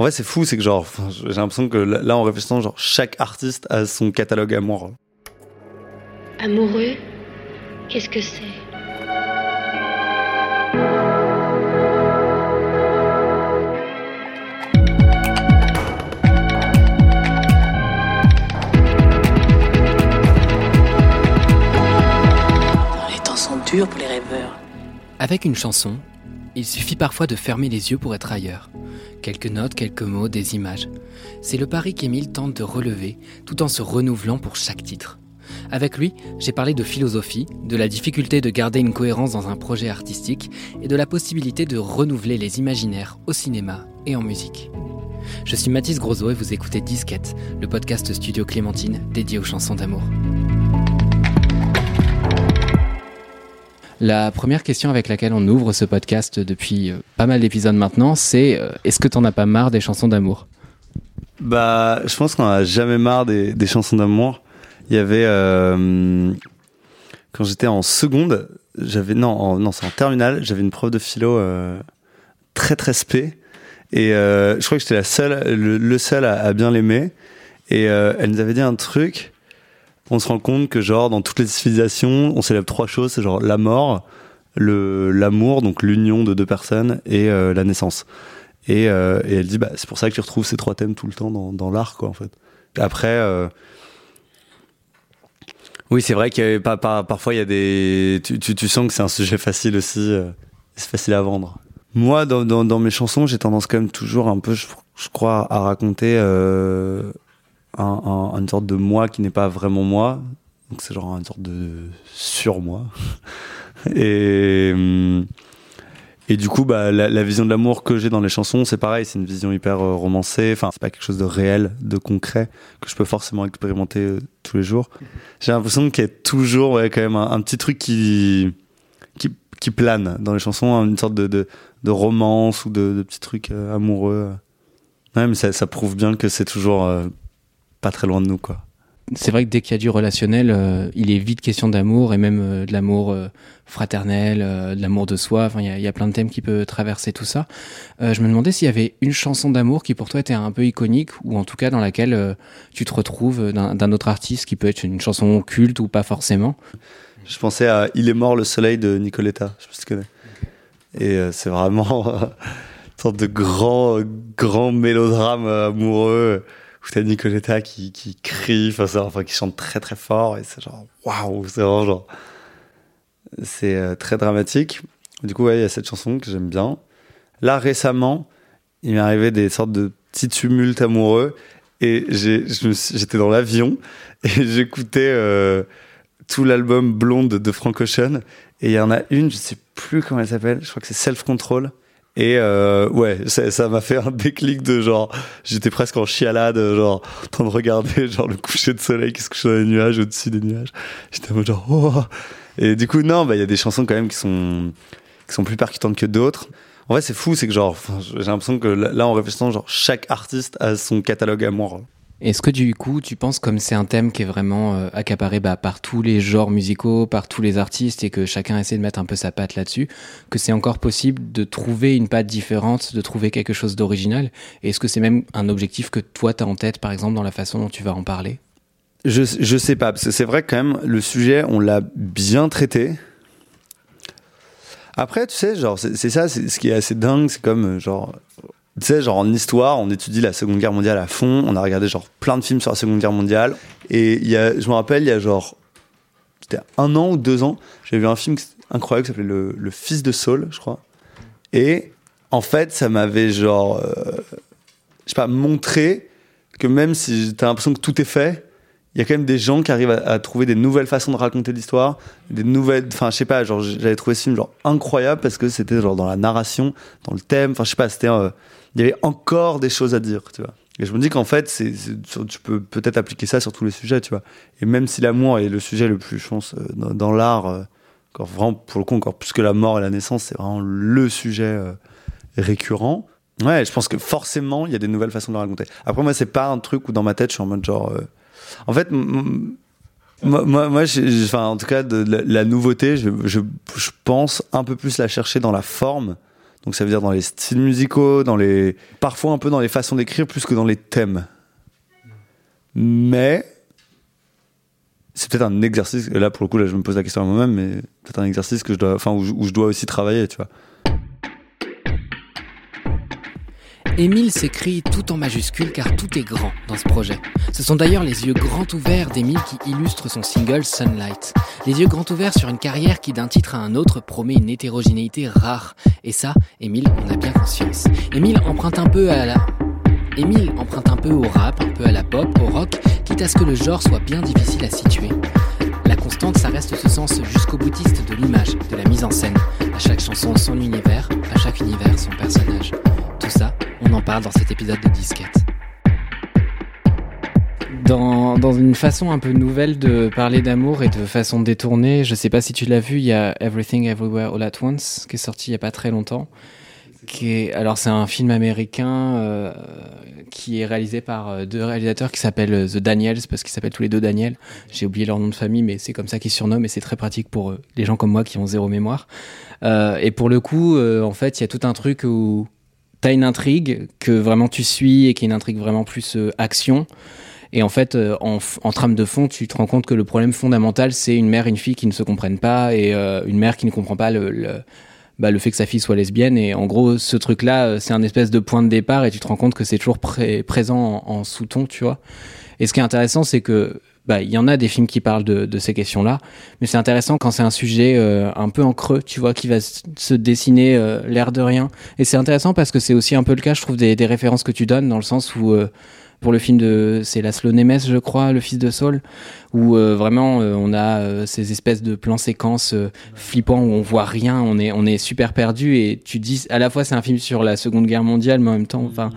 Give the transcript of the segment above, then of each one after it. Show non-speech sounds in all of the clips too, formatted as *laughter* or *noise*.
En fait, c'est fou, c'est que genre, j'ai l'impression que là, en réfléchissant, genre, chaque artiste a son catalogue amoureux. Amoureux Qu'est-ce que c'est? Les temps sont durs pour les rêveurs. Avec une chanson, il suffit parfois de fermer les yeux pour être ailleurs. Quelques notes, quelques mots, des images. C'est le pari qu'Émile tente de relever tout en se renouvelant pour chaque titre. Avec lui, j'ai parlé de philosophie, de la difficulté de garder une cohérence dans un projet artistique et de la possibilité de renouveler les imaginaires au cinéma et en musique. Je suis Mathis Grosot et vous écoutez Disquette, le podcast Studio Clémentine dédié aux chansons d'amour. La première question avec laquelle on ouvre ce podcast depuis euh, pas mal d'épisodes maintenant, c'est euh, est-ce que t'en as pas marre des chansons d'amour? Bah, je pense qu'on a jamais marre des, chansons d'amour. Il y avait euh, quand j'étais en seconde, j'avais non, non c'est en terminale, j'avais une prof de philo très très spé et je crois que j'étais la seule, le, seul à, bien l'aimer et elle nous avait dit un truc. On se rend compte que genre dans toutes les civilisations, on célèbre trois choses, c'est genre la mort, le l'amour, donc l'union de deux personnes et euh, la naissance. Et, euh, et elle dit bah c'est pour ça que tu retrouves ces trois thèmes tout le temps dans, dans l'art quoi en fait. Après euh, oui, c'est vrai avait pas, pas- parfois il y a des tu, tu, sens que c'est un sujet facile aussi, c'est facile à vendre. Moi dans, dans, dans mes chansons, j'ai tendance quand même toujours un peu je, je crois à raconter une sorte de moi qui n'est pas vraiment moi. Donc c'est genre une sorte de sur-moi. *laughs* Et, hum, et du coup, bah, la, vision de l'amour que j'ai dans les chansons, c'est pareil, c'est une vision hyper euh, romancée. Enfin, c'est pas quelque chose de réel, de concret, que je peux forcément expérimenter euh, tous les jours. J'ai l'impression qu'il y a toujours ouais, quand même un, petit truc qui, qui, plane dans les chansons, hein, une sorte de, de, romance ou de, de petits trucs euh, amoureux. Ouais, mais ça, prouve bien que c'est toujours euh, pas très loin de nous, quoi. C'est vrai que dès qu'il y a du relationnel, euh, il est vite question d'amour et même euh, de l'amour euh, fraternel, euh, de l'amour de soi. Enfin, il y, a- il y a plein de thèmes qui peuvent traverser tout ça. Euh, je me demandais s'il y avait une chanson d'amour qui pour toi était un peu iconique ou en tout cas dans laquelle euh, tu te retrouves d'un autre artiste qui peut être une chanson culte ou pas forcément. Je pensais à Il est mort le soleil de Nicoletta, je sais pas si tu connais. Et euh, c'est vraiment *laughs* une sorte de grand, grand mélodrame euh, amoureux où t'as Nicoletta qui, qui crie, enfin, qui chante très très fort et c'est genre waouh, c'est vraiment genre. C'est euh, très dramatique. Du coup, il y a cette chanson que j'aime bien. Là, récemment, il m'est arrivé des sortes de petits tumultes amoureux et j'étais dans l'avion *laughs* et j'écoutais. euh, tout l'album Blonde de Frank Ocean. Et il y en a une, je sais plus comment elle s'appelle, je crois que c'est Self Control. Et euh, ouais, ça m'a fait un déclic de genre, j'étais presque en chialade, genre, en train de regarder genre le coucher de soleil qui se couche dans les nuages, au-dessus des nuages. J'étais en mode genre, oh. Et du coup, non, bah, il y a des chansons quand même qui sont, qui sont plus percutantes que d'autres. En fait, c'est fou, c'est que genre, j'ai l'impression que là, en réfléchissant, genre, chaque artiste a son catalogue amour. Est-ce que du coup, tu penses comme c'est un thème qui est vraiment euh, accaparé bah, par tous les genres musicaux, par tous les artistes et que chacun essaie de mettre un peu sa patte là-dessus, que c'est encore possible de trouver une patte différente, de trouver quelque chose d'original? Est-ce que c'est même un objectif que toi tu as en tête, par exemple, dans la façon dont tu vas en parler? Je, je sais pas, parce que c'est vrai quand même, le sujet, on l'a bien traité. Après, tu sais, genre, c'est ça, ce qui est assez dingue, c'est comme, genre, tu sais, genre, en histoire, on étudie la Seconde Guerre mondiale à fond, on a regardé, genre, plein de films sur la Seconde Guerre mondiale, et il y a, je me rappelle, il y a, genre, c'était un an ou deux ans, j'ai vu un film incroyable qui s'appelait le, le Fils de Saul, je crois. Et, en fait, ça m'avait, genre, euh, je sais pas, montré que même si t'as l'impression que tout est fait, il y a quand même des gens qui arrivent à, trouver des nouvelles façons de raconter l'histoire, des nouvelles, enfin je sais pas, genre j'avais trouvé ce film genre incroyable parce que c'était genre dans la narration, dans le thème, enfin je sais pas, c'était, euh, il y avait encore des choses à dire, tu vois. Et je me dis qu'en fait, tu peux peut-être appliquer ça sur tous les sujets, tu vois. Et même si l'amour est le sujet le plus, je pense, euh, dans, l'art, euh, encore vraiment pour le coup encore plus que la mort et la naissance, c'est vraiment le sujet euh, récurrent. Ouais, je pense que forcément, il y a des nouvelles façons de le raconter. Après, moi, c'est pas un truc où dans ma tête, je suis en mode genre. En fait, moi, moi, moi, en tout cas, la, nouveauté, je pense un peu plus la chercher dans la forme. Donc ça veut dire dans les styles musicaux, dans les parfois un peu dans les façons d'écrire plus que dans les thèmes. Mais c'est peut-être un exercice. Là pour le coup, là je me pose la question à moi-même, mais peut-être un exercice que je dois, enfin où, où je dois aussi travailler, tu vois. Émile s'écrit tout en majuscule car tout est grand dans ce projet. Ce sont d'ailleurs les yeux grands ouverts d'Émile qui illustrent son single Sunlight. Les yeux grands ouverts sur une carrière qui d'un titre à un autre promet une hétérogénéité rare. Et ça, Émile en a bien conscience. Émile emprunte un peu à la... Émile emprunte un peu au rap, un peu à la pop, au rock, quitte à ce que le genre soit bien difficile à situer. Constante, ça reste ce sens jusqu'au boutiste de l'image, de la mise en scène. À chaque chanson son univers, à chaque univers son personnage. Tout ça, on en parle dans cet épisode de Disquette. Dans, dans une façon un peu nouvelle de parler d'amour et de façon détournée, je sais pas si tu l'as vu, il y a Everything Everywhere All at Once qui est sorti il y a pas très longtemps. Est, alors c'est un film américain euh, qui est réalisé par euh, deux réalisateurs qui s'appellent euh, The Daniels parce qu'ils s'appellent tous les deux Daniel. J'ai oublié leur nom de famille, mais c'est comme ça qu'ils surnomment et c'est très pratique pour les gens comme moi qui ont zéro mémoire. Et pour le coup, en fait, il y a tout un truc où t'as une intrigue que vraiment tu suis et qui est une intrigue vraiment plus action. Et en fait, en, trame de fond, tu te rends compte que le problème fondamental, c'est une mère et une fille qui ne se comprennent pas et une mère qui ne comprend pas le, bah, le fait que sa fille soit lesbienne. Et en gros, ce truc-là, euh, c'est un espèce de point de départ et tu te rends compte que c'est toujours pré- présent en, sous-ton, tu vois. Et ce qui est intéressant, c'est que bah, il y en a des films qui parlent de, ces questions-là, mais c'est intéressant quand c'est un sujet euh, un peu en creux, tu vois, qui va se dessiner euh, l'air de rien. Et c'est intéressant parce que c'est aussi un peu le cas, je trouve, des, des références que tu donnes, dans le sens où, euh, pour le film de, c'est Laszlo Nemes, je crois, le fils de Saul, où euh, vraiment euh, on a euh, ces espèces de plans séquences euh, flippants où on voit rien, on est, on est super perdu et tu dis, à la fois c'est un film sur la Seconde Guerre mondiale, mais en même temps, enfin.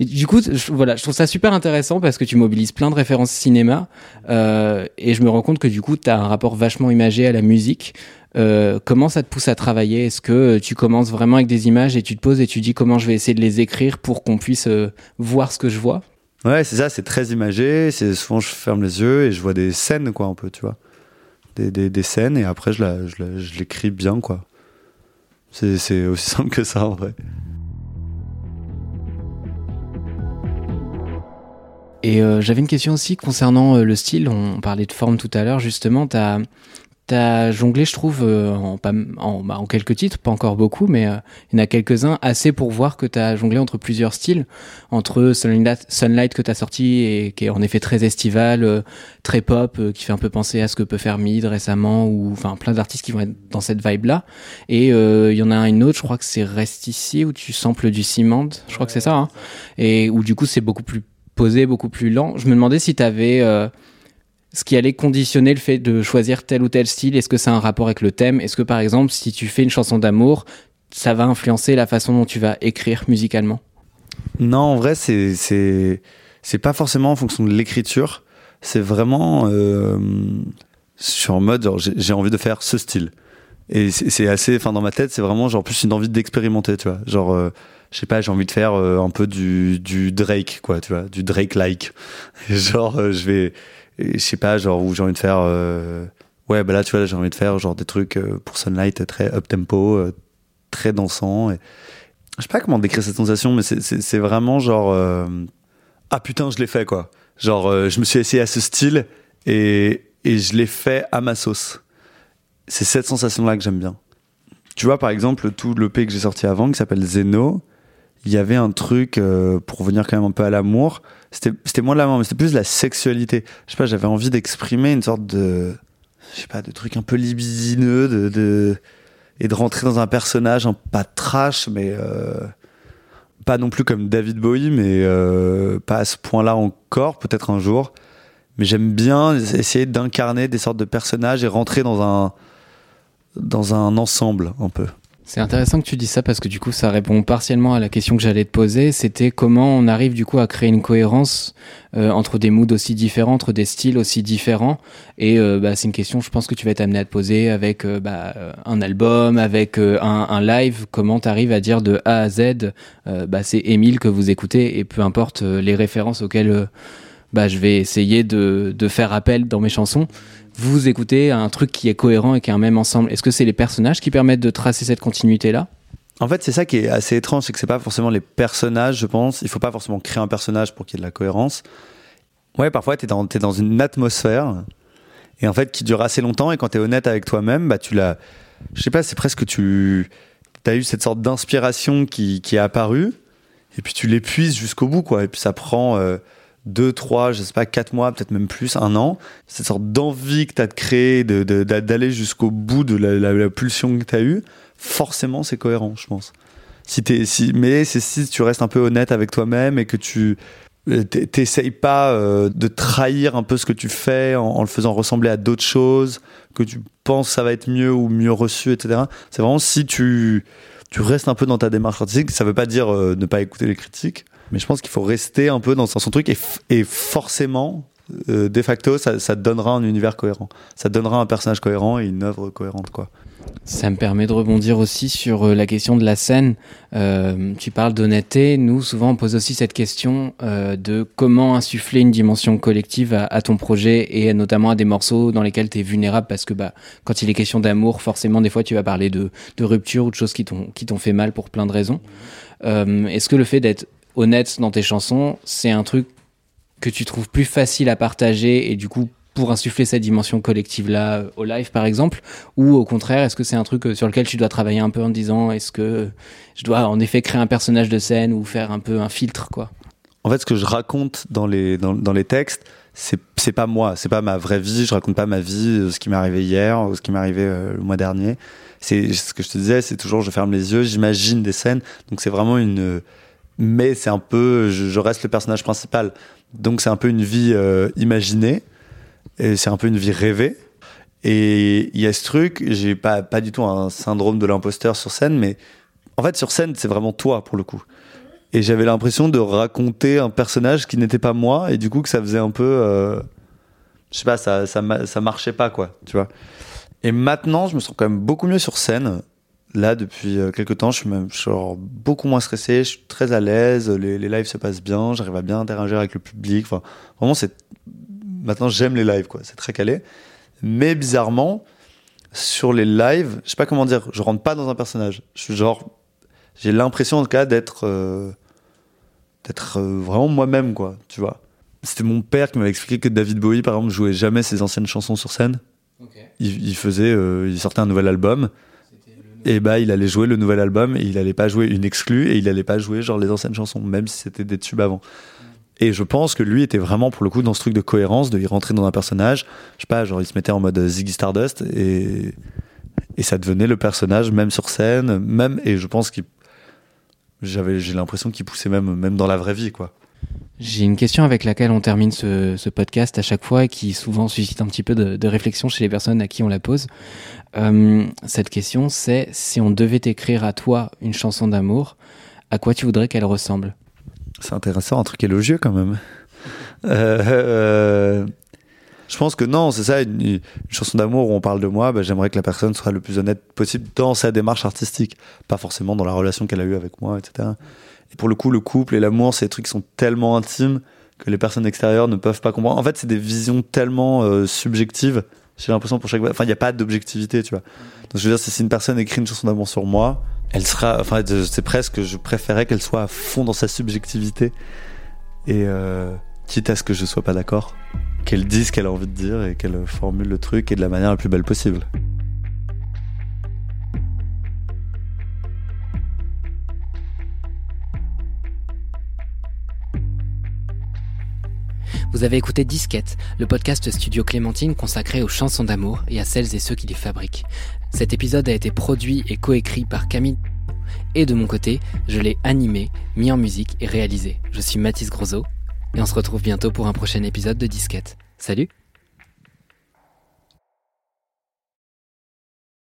Du coup, je, voilà, je trouve ça super intéressant parce que tu mobilises plein de références cinéma euh, et je me rends compte que du coup, tu as un rapport vachement imagé à la musique. Euh, comment ça te pousse à travailler? Est-ce que euh, tu commences vraiment avec des images et tu te poses et tu dis comment je vais essayer de les écrire pour qu'on puisse euh, voir ce que je vois? Ouais, c'est ça, c'est très imagé. Souvent je ferme les yeux et je vois des scènes, quoi, un peu, tu vois. Des, des, scènes et après je l'écris bien, quoi. C'est aussi *laughs* simple que ça, en vrai. Et euh, j'avais une question aussi concernant euh, le style. On parlait de forme tout à l'heure, justement. Jonglé, je trouve, euh, en, pas, en, bah, en quelques titres, pas encore beaucoup, mais euh, il y en a quelques-uns assez pour voir que tu as jonglé entre plusieurs styles. Entre Sunlight, Sunlight que tu as sorti et qui est en effet très estival, euh, très pop, euh, qui fait un peu penser à ce que peut faire Mid récemment, ou enfin plein d'artistes qui vont être dans cette vibe-là. Et euh, il y en a une autre, je crois que c'est Reste ici, où tu samples du ciment. Je crois que c'est ça. Hein, et où du coup, c'est beaucoup plus posé, beaucoup plus lent. Je me demandais si tu avais euh, ce qui allait conditionner le fait de choisir tel ou tel style. Est-ce que ça a un rapport avec le thème? Est-ce que par exemple, si tu fais une chanson d'amour, ça va influencer la façon dont tu vas écrire musicalement? Non, en vrai, c'est c'est c'est pas forcément en fonction de l'écriture. C'est vraiment euh, sur en mode j'ai envie de faire ce style. Et c'est assez, enfin dans ma tête, c'est vraiment genre plus une envie d'expérimenter, tu vois. Genre, euh, je sais pas, j'ai envie de faire euh, un peu du du Drake, quoi, tu vois, du Drake like. *laughs* genre, euh, je vais, je sais pas, genre où j'ai envie de faire. euh, ouais, bah là, tu vois, j'ai envie de faire genre des trucs euh, pour Sunlight très up tempo, euh, très dansant. Je sais pas comment décrire cette sensation, mais c'est- vraiment genre ah putain, je l'ai fait quoi. Genre, je me suis essayé à ce style et et je l'ai fait à ma sauce. C'est cette sensation-là que j'aime bien. Tu vois, par exemple, tout l'EP que j'ai sorti avant, qui s'appelle Zeno, il y avait un truc, euh, pour venir quand même un peu à l'amour, c'était moins de l'amour, mais c'était plus de la sexualité. Je sais pas, j'avais envie d'exprimer une sorte de, je sais pas, de truc un peu libidineux, de, de et de rentrer dans un personnage, pas trash, mais euh, pas non plus comme David Bowie, mais euh, pas à ce point-là encore, peut-être un jour. Mais j'aime bien essayer d'incarner des sortes de personnages et rentrer dans un dans un ensemble un peu. C'est intéressant que tu dis ça parce que du coup ça répond partiellement à la question que j'allais te poser. C'était comment on arrive du coup à créer une cohérence euh, entre des moods aussi différents, entre des styles aussi différents. Et euh, bah, c'est une question, je pense que tu vas être amené à te poser avec euh, bah, euh, un album, avec euh, un, live. Comment tu arrives à dire de A à Z, bah, c'est Émile que vous écoutez et peu importe les références auxquelles bah, je vais essayer de, de faire appel dans mes chansons vous écoutez un truc qui est cohérent et qui est un même ensemble. Est-ce que c'est les personnages qui permettent de tracer cette continuité-là? En fait, c'est ça qui est assez étrange, c'est que c'est pas forcément les personnages, je pense. Il faut pas forcément créer un personnage pour qu'il y ait de la cohérence. Ouais, parfois, t'es dans, t'es dans une atmosphère, et en fait, qui dure assez longtemps, et quand t'es honnête avec toi-même, bah, tu l'as. Je sais pas, c'est presque tu. T'as eu cette sorte d'inspiration qui, qui est apparue, et puis tu l'épuises jusqu'au bout, quoi. Et puis ça prend. euh, deux, trois, je sais pas, quatre mois, peut-être même plus, un an, cette sorte d'envie que tu as de créer, d'aller jusqu'au bout de la, pulsion que tu as eue, forcément c'est cohérent, je pense. Si si, mais c'est si tu restes un peu honnête avec toi-même et que tu euh, t'e- t'essayes pas euh, de trahir un peu ce que tu fais en, en le faisant ressembler à d'autres choses, que tu penses que ça va être mieux ou mieux reçu, etc. C'est vraiment si tu, tu restes un peu dans ta démarche artistique, ça veut pas dire euh, ne pas écouter les critiques, mais je pense qu'il faut rester un peu dans son truc et, forcément, euh, de facto, ça, ça donnera un univers cohérent. Ça donnera un personnage cohérent et une œuvre cohérente, quoi. Ça me permet de rebondir aussi sur euh, la question de la scène. Euh, tu parles d'honnêteté. Nous, souvent, on pose aussi cette question de comment insuffler une dimension collective à, ton projet et notamment à des morceaux dans lesquels tu es vulnérable parce que bah, quand il est question d'amour, forcément, des fois, tu vas parler de, rupture ou de choses qui t'ont fait mal pour plein de raisons. Est-ce que le fait d'être honnête dans tes chansons, c'est un truc que tu trouves plus facile à partager et du coup pour insuffler cette dimension collective là au live par exemple ou au contraire est-ce que c'est un truc euh, sur lequel tu dois travailler un peu en disant est-ce que je dois en effet créer un personnage de scène ou faire un peu un filtre quoi? En fait, ce que je raconte dans les, dans, les textes, c'est c'est pas moi, c'est pas ma vraie vie. Je raconte pas ma vie, euh, ce qui m'est arrivé hier ou ce qui m'est arrivé euh, le mois dernier. C'est ce que je te disais, c'est toujours je ferme les yeux, j'imagine des scènes. Donc c'est vraiment une. Mais c'est un peu, je, reste le personnage principal. Donc c'est un peu une vie euh, imaginée et c'est un peu une vie rêvée. Et il y a ce truc, j'ai pas pas du tout un syndrome de l'imposteur sur scène, mais en fait sur scène c'est vraiment toi pour le coup. Et j'avais l'impression de raconter un personnage qui n'était pas moi, et du coup que ça faisait un peu, euh, je sais pas, ça, ça, ça marchait pas quoi, tu vois. Et maintenant, je me sens quand même beaucoup mieux sur scène. Là, depuis euh, quelques temps, je suis même beaucoup moins stressé, je suis très à l'aise, les, les lives se passent bien, j'arrive à bien interagir avec le public. Enfin, vraiment, c'est maintenant j'aime les lives quoi, c'est très calé. Mais bizarrement, sur les lives, je sais pas comment dire, je rentre pas dans un personnage. Je suis genre, j'ai l'impression en tout cas d'être euh, d'être euh, vraiment moi-même quoi, tu vois. C'était mon père qui m'avait expliqué que David Bowie par exemple jouait jamais ses anciennes chansons sur scène. Il, il faisait, euh, il sortait un nouvel album. Et bah, il allait jouer le nouvel album et il allait pas jouer une exclue et il allait pas jouer genre les anciennes chansons, même si c'était des tubes avant. Et je pense que lui était vraiment pour le coup dans ce truc de cohérence, de y rentrer dans un personnage. Je sais pas, genre il se mettait en mode Ziggy Stardust et et ça devenait le personnage même sur scène, même et je pense qu'il j'avais j'ai l'impression qu'il poussait même même dans la vraie vie quoi. J'ai une question avec laquelle on termine ce, podcast à chaque fois et qui souvent suscite un petit peu de, réflexion chez les personnes à qui on la pose Euh, cette question c'est si on devait écrire à toi une chanson d'amour à quoi tu voudrais qu'elle ressemble? C'est intéressant, un truc élogieux quand même. Euh, euh, je pense que non, c'est ça, une, chanson d'amour où on parle de moi, bah, j'aimerais que la personne soit le plus honnête possible dans sa démarche artistique, pas forcément dans la relation qu'elle a eue avec moi, etc. Et pour le coup, le couple et l'amour, c'est des trucs qui sont tellement intimes que les personnes extérieures ne peuvent pas comprendre. En fait, c'est des visions tellement euh, subjectives. J'ai l'impression pour chaque, enfin, il n'y a pas d'objectivité, tu vois. Donc, je veux dire, si une personne écrit une chanson d'amour sur moi, elle sera, enfin, c'est presque, je préférais qu'elle soit à fond dans sa subjectivité et euh, quitte à ce que je sois pas d'accord, qu'elle dise ce qu'elle a envie de dire et qu'elle formule le truc et de la manière la plus belle possible. Vous avez écouté Disquette, le podcast Studio Clémentine consacré aux chansons d'amour et à celles et ceux qui les fabriquent. Cet épisode a été produit et coécrit par Camille et de mon côté, je l'ai animé, mis en musique et réalisé. Je suis Mathis Grosso et on se retrouve bientôt pour un prochain épisode de Disquette. Salut